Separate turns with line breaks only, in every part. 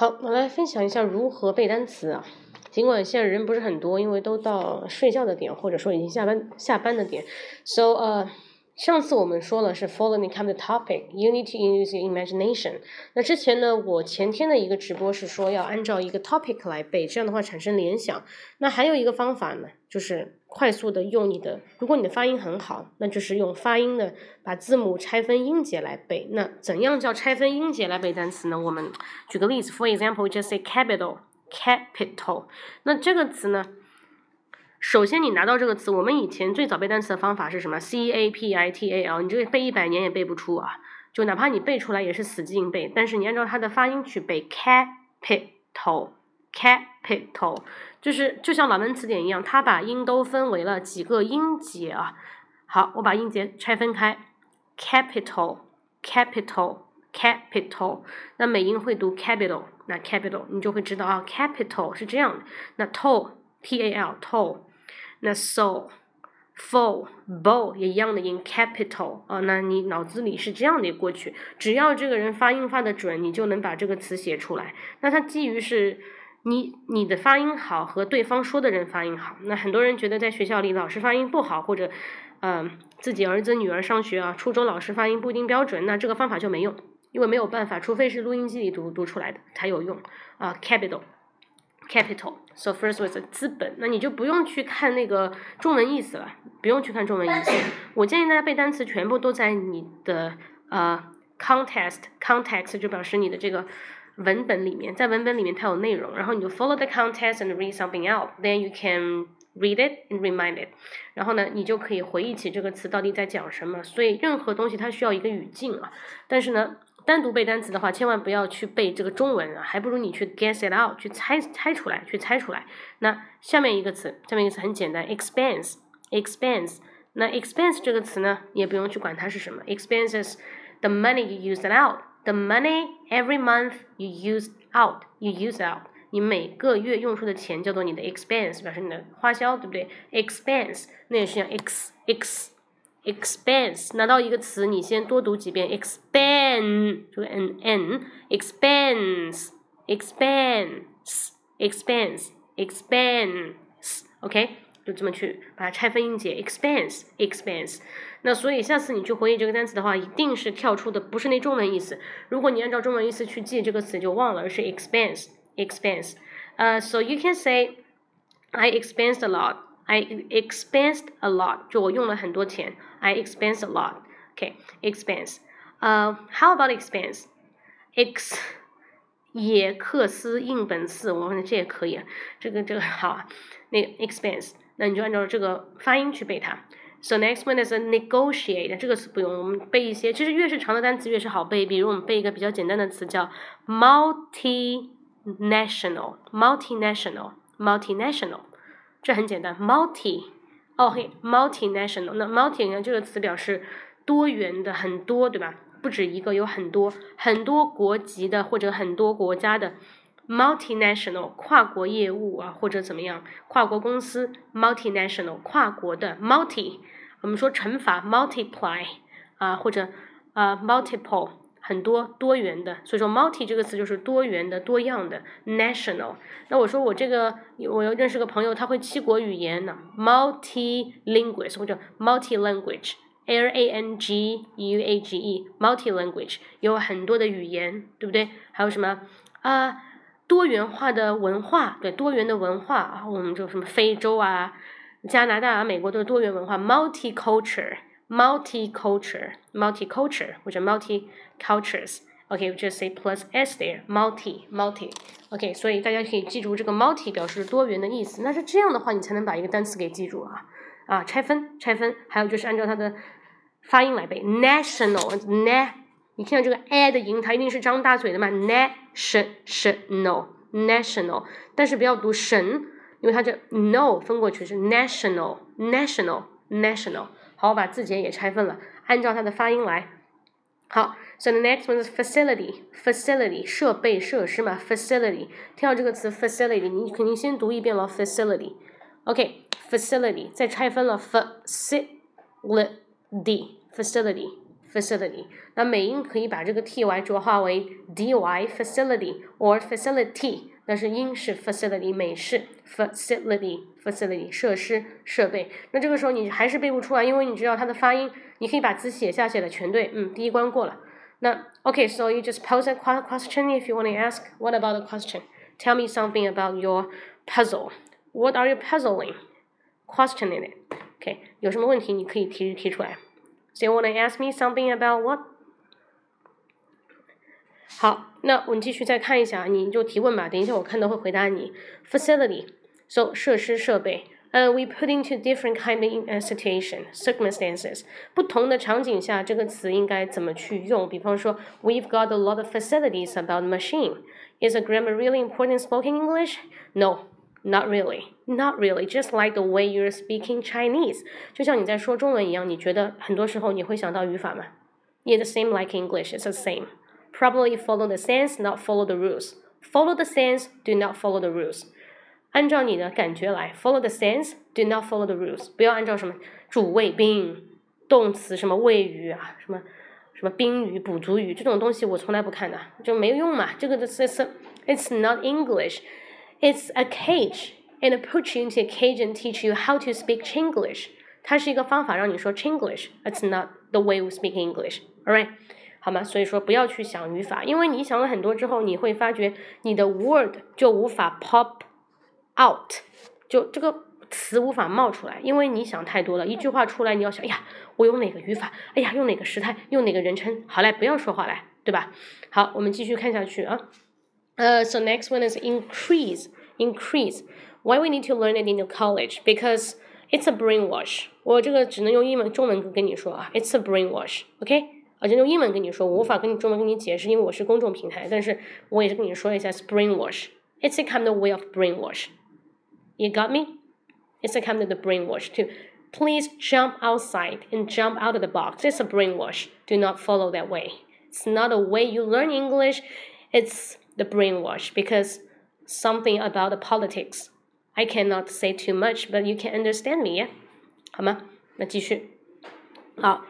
好，我来分享一下如何背单词啊。尽管现在人不是很多，因为都到睡觉的点，或者说已经下班下班的点。So 呃，上次我们说了是 follow the kind of topic，you need to use your imagination。那之前呢，我前天的一个直播是说要按照一个 topic 来背，这样的话产生联想。那还有一个方法呢，就是快速的用你的，如果你的发音很好，那就是用发音的把字母拆分音节来背。那怎样叫拆分音节来背单词呢？我们举个例子，for example，just say capital。capital，那这个词呢？首先你拿到这个词，我们以前最早背单词的方法是什么？c a p i t a l，你这个背一百年也背不出啊！就哪怕你背出来也是死记硬背，但是你按照它的发音去背，capital，capital，就是就像老文词典一样，它把音都分为了几个音节啊。好，我把音节拆分开，capital，capital。capital，那美音会读 capital，那 capital 你就会知道啊，capital 是这样的。那 tall，T A L tall 那 soul，fall，bow 也一样的音，capital 啊，那你脑子里是这样的过去，只要这个人发音发的准，你就能把这个词写出来。那它基于是你你的发音好和对方说的人发音好。那很多人觉得在学校里老师发音不好，或者嗯自己儿子女儿上学啊，初中老师发音不一定标准，那这个方法就没用。因为没有办法，除非是录音机里读读出来的才有用啊，capital。capital，so first with 资本，那你就不用去看那个中文意思了，不用去看中文意思。我建议大家背单词全部都在你的呃 context，context 就表示你的这个文本里面，在文本里面它有内容，然后你就 follow the context and read something out，then you can read it and remind it。然后呢，你就可以回忆起这个词到底在讲什么。所以任何东西它需要一个语境啊，但是呢。单独背单词的话，千万不要去背这个中文啊，还不如你去 guess it out，去猜猜出来，去猜出来。那下面一个词，下面一个词很简单，expense，expense。那 expense 这个词呢，也不用去管它是什么，expenses the money you use it out，the money every month you use out，you use out，你每个月用出的钱叫做你的 expense，表示你的花销，对不对？expense 那也是像 x x。expense 拿到一个词，你先多读几遍，expense 这个 n n expense expense expense expense，OK，就这么去把它拆分音节，expense expense。那所以下次你去回忆这个单词的话，一定是跳出的不是那中文意思。如果你按照中文意思去记这个词，就忘了，而是 expense expense。呃，so you can say I expensed a lot。I expensed a lot，就我用了很多钱。 I expense a lot. Okay, expense. Uh, how about expense? X 也克斯印本四，我们这也可以，这个这个好，那 expense，那你就按照这个发音去背它。So next one is a negotiate，这个词不用，我们背一些，其实越是长的单词越是好背。比如我们背一个比较简单的词叫 multinational，multinational，multinational，这很简单，multi。 哦嘿，multinational，那 multi 你看这个词表示多元的，很多，对吧？不止一个，有很多很多国籍的或者很多国家的 multinational 跨国业务啊，或者怎么样，跨国公司 multinational 跨国的 multi，我们说乘法 multiply 啊，或者啊 multiple。很多多元的，所以说 multi 这个词就是多元的、多样的。national，那我说我这个我又认识个朋友，他会七国语言呢，multi-linguist 或者 multi-language，L A N G U A G E，multi-language 有很多的语言，对不对？还有什么啊？多元化的文化，对，多元的文化啊，我们就什么非洲啊、加拿大啊、美国都是多元文化，multi-culture。multicultural, multicultural 或者 multi cultures。OK，we just say plus s there, multi multi。OK，所以大家可以记住这个 multi 表示多元的意思。那是这样的话，你才能把一个单词给记住啊啊，拆分拆分，还有就是按照它的发音来背。national na，你听到这个 a 的音，它一定是张大嘴的嘛？national national，但是不要读神，因为它这 no 分过去是 national national national。 好，我把字节也拆分了，按照它的发音来。好，so the next one is facility，facility 设备设施嘛，facility 听到这个词 facility，你肯定先读一遍了 facility，OK，facility 再拆分了 facility，facility facility。那美音可以把这个 ty 浊化为 dy facility or facility，但是英式 facility 美式 facility facility 设施设备。那这个时候你还是背不出来，因为你知道它的发音，你可以把词写下写的全对，嗯，第一关过了。那 OK，so you just pose a question if you want to ask. What about the question? Tell me something about your puzzle. What are you puzzling? Questioning it. OK，有什么问题你可以提提出来。So you want to ask me something about what? 好，那我们继续再看一下，你就提问吧。等一下我看到会回答你。Facility，so 设施设备。呃，we put into different kind of situation circumstances，不同的场景下，这个词应该怎么去用？比方说，We've got a lot of facilities about machine. Is a grammar really important spoken English? No. Not really, not really. Just like the way you're speaking Chinese，就像你在说中文一样，你觉得很多时候你会想到语法吗？Yeah, the same like English. It's the same. Probably follow the sense, not follow the rules. Follow the sense, do not follow the rules. 按照你的感觉来，follow the sense, do not follow the rules。不要按照什么主谓宾、动词什么谓语啊，什么什么宾语、补足语这种东西，我从来不看的，就没有用嘛。这个的是是，it's not English。It's a cage and put you into a cage and teach you how to speak Chinglish。它是一个方法让你说 Chinglish。It's not the way we speak English。Alright， 好吗？所以说不要去想语法，因为你想了很多之后，你会发觉你的 word 就无法 pop out，就这个词无法冒出来，因为你想太多了。一句话出来，你要想，哎呀，我用哪个语法？哎呀，用哪个时态？用哪个人称？好嘞，不要说话来，对吧？好，我们继续看下去啊。Uh, so next one is increase. Increase. Why we need to learn it in the college? Because it's a brainwash. 我这个只能用英文、中文跟你说啊。It's a brainwash. OK？ 啊，就用英文跟你说，我无法跟你中文跟你解释，因为我是公众平台。但是我也是跟你说一下，是 brainwash. It's a kind of way of brainwash. You got me? It's a kind of the brainwash too. Please jump outside and jump out of the box. It's a brainwash. Do not follow that way. It's not a way you learn English. It's the brainwash because something about the politics. I cannot say too much, but you can understand me, yeah? 好吗？那继续。好，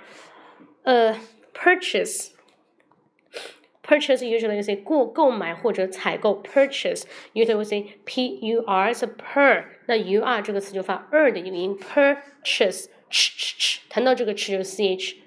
呃 ，purchase。Purchase usually say 购购买或者采购，purchase usually we say p u r is a per，那 u r 这个词就发 er 的一个音，purchase，ch ch ch，谈到这个 ch 就是 c h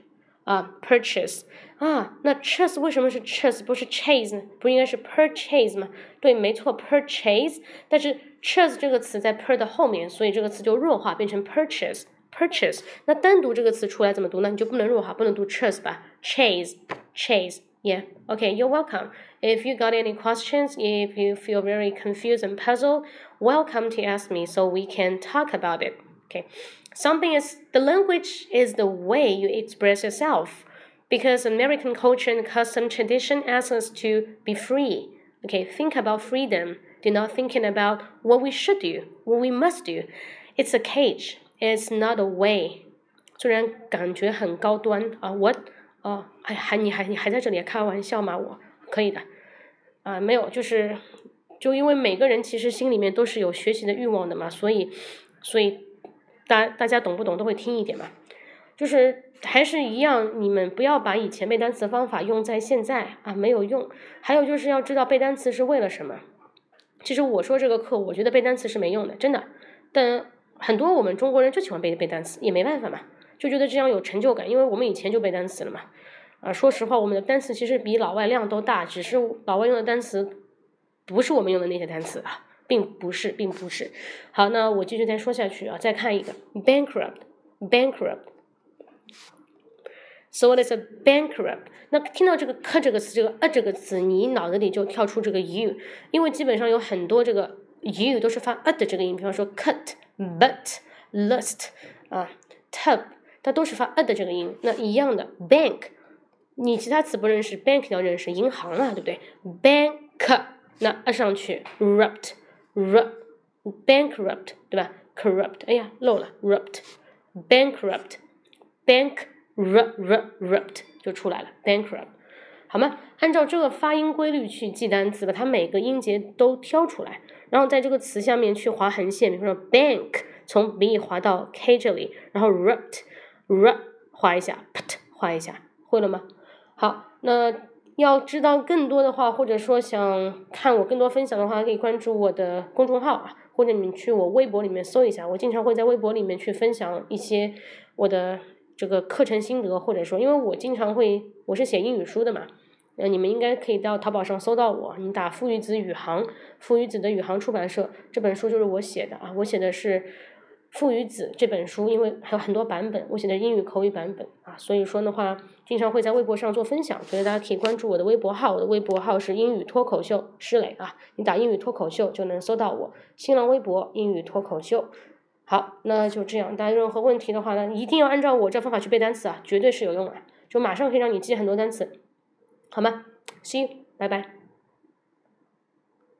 啊，purchase。啊，那 chase 为什么是 chase 不是 chase 呢？不应该是 purchase 吗？对，没错，purchase。但是 chase 这个词在 per 的后面，所以这个词就弱化变成 purchase。 purchase。那单独这个词出来怎么读呢？你就不能弱化，不能读 chase 吧？chase chase。Yeah. Okay. You're welcome. If you got any questions, if you feel very confused and puzzled, welcome to ask me so we can talk about it. Okay. Something is the language is the way you express yourself because American culture and custom tradition asks us to be free. Okay, think about freedom. Do not thinking about what we should do, what we must do. It's a cage. It's not a way. 虽然感觉很高端啊，我哦，还还你还你还在这里开玩笑吗？我可以的啊，没有，就是就因为每个人其实心里面都是有学习的欲望的嘛，所以所以大大家懂不懂都会听一点嘛，就是。还是一样，你们不要把以前背单词方法用在现在啊，没有用。还有就是要知道背单词是为了什么。其实我说这个课，我觉得背单词是没用的，真的。但很多我们中国人就喜欢背背单词，也没办法嘛，就觉得这样有成就感，因为我们以前就背单词了嘛。啊，说实话，我们的单词其实比老外量都大，只是老外用的单词不是我们用的那些单词啊，并不是，并不是。好，那我继续再说下去啊，再看一个，bankrupt，bankrupt。So what is a bankrupt？那听到这个 “k” 这个词，这个 “a” 这个词，你脑子里就跳出这个 “u”，因为基本上有很多这个 “u” 都是发 “a” 的这个音，比方说 cut、but、lust 啊、tub，它都是发 “a” 的这个音。那一样的 bank，你其他词不认识，bank 要认识，银行啊，对不对？bank 那 “a” 上去，rupt，rupt，bankrupt，对吧？corrupt，哎呀漏了，rupt，bankrupt，bank。r r rupt 就出来了，bankrupt，好吗？按照这个发音规律去记单词，把它每个音节都挑出来，然后在这个词下面去划横线，比如说 bank，从 b 划到 k 这里，然后 r u t r u t 划一下，put 划一下，会了吗？好，那要知道更多的话，或者说想看我更多分享的话，可以关注我的公众号啊，或者你去我微博里面搜一下，我经常会在微博里面去分享一些我的这个课程心得，或者说，因为我经常会，我是写英语书的嘛。呃，你们应该可以到淘宝上搜到我，你打“父与子宇航”，父与子的宇航出版社这本书就是我写的啊，我写的是《父与子》这本书，因为还有很多版本，我写的英语口语版本啊，所以说的话，经常会在微博上做分享，所以大家可以关注我的微博号，我的微博号是英语脱口秀施磊啊，你打英语脱口秀就能搜到我，新浪微博英语脱口秀。好，那就这样，大家任何问题的话呢，一定要按照我这方法去背单词啊，绝对是有用的，就马上可以让你记很多单词。好吗？行拜拜。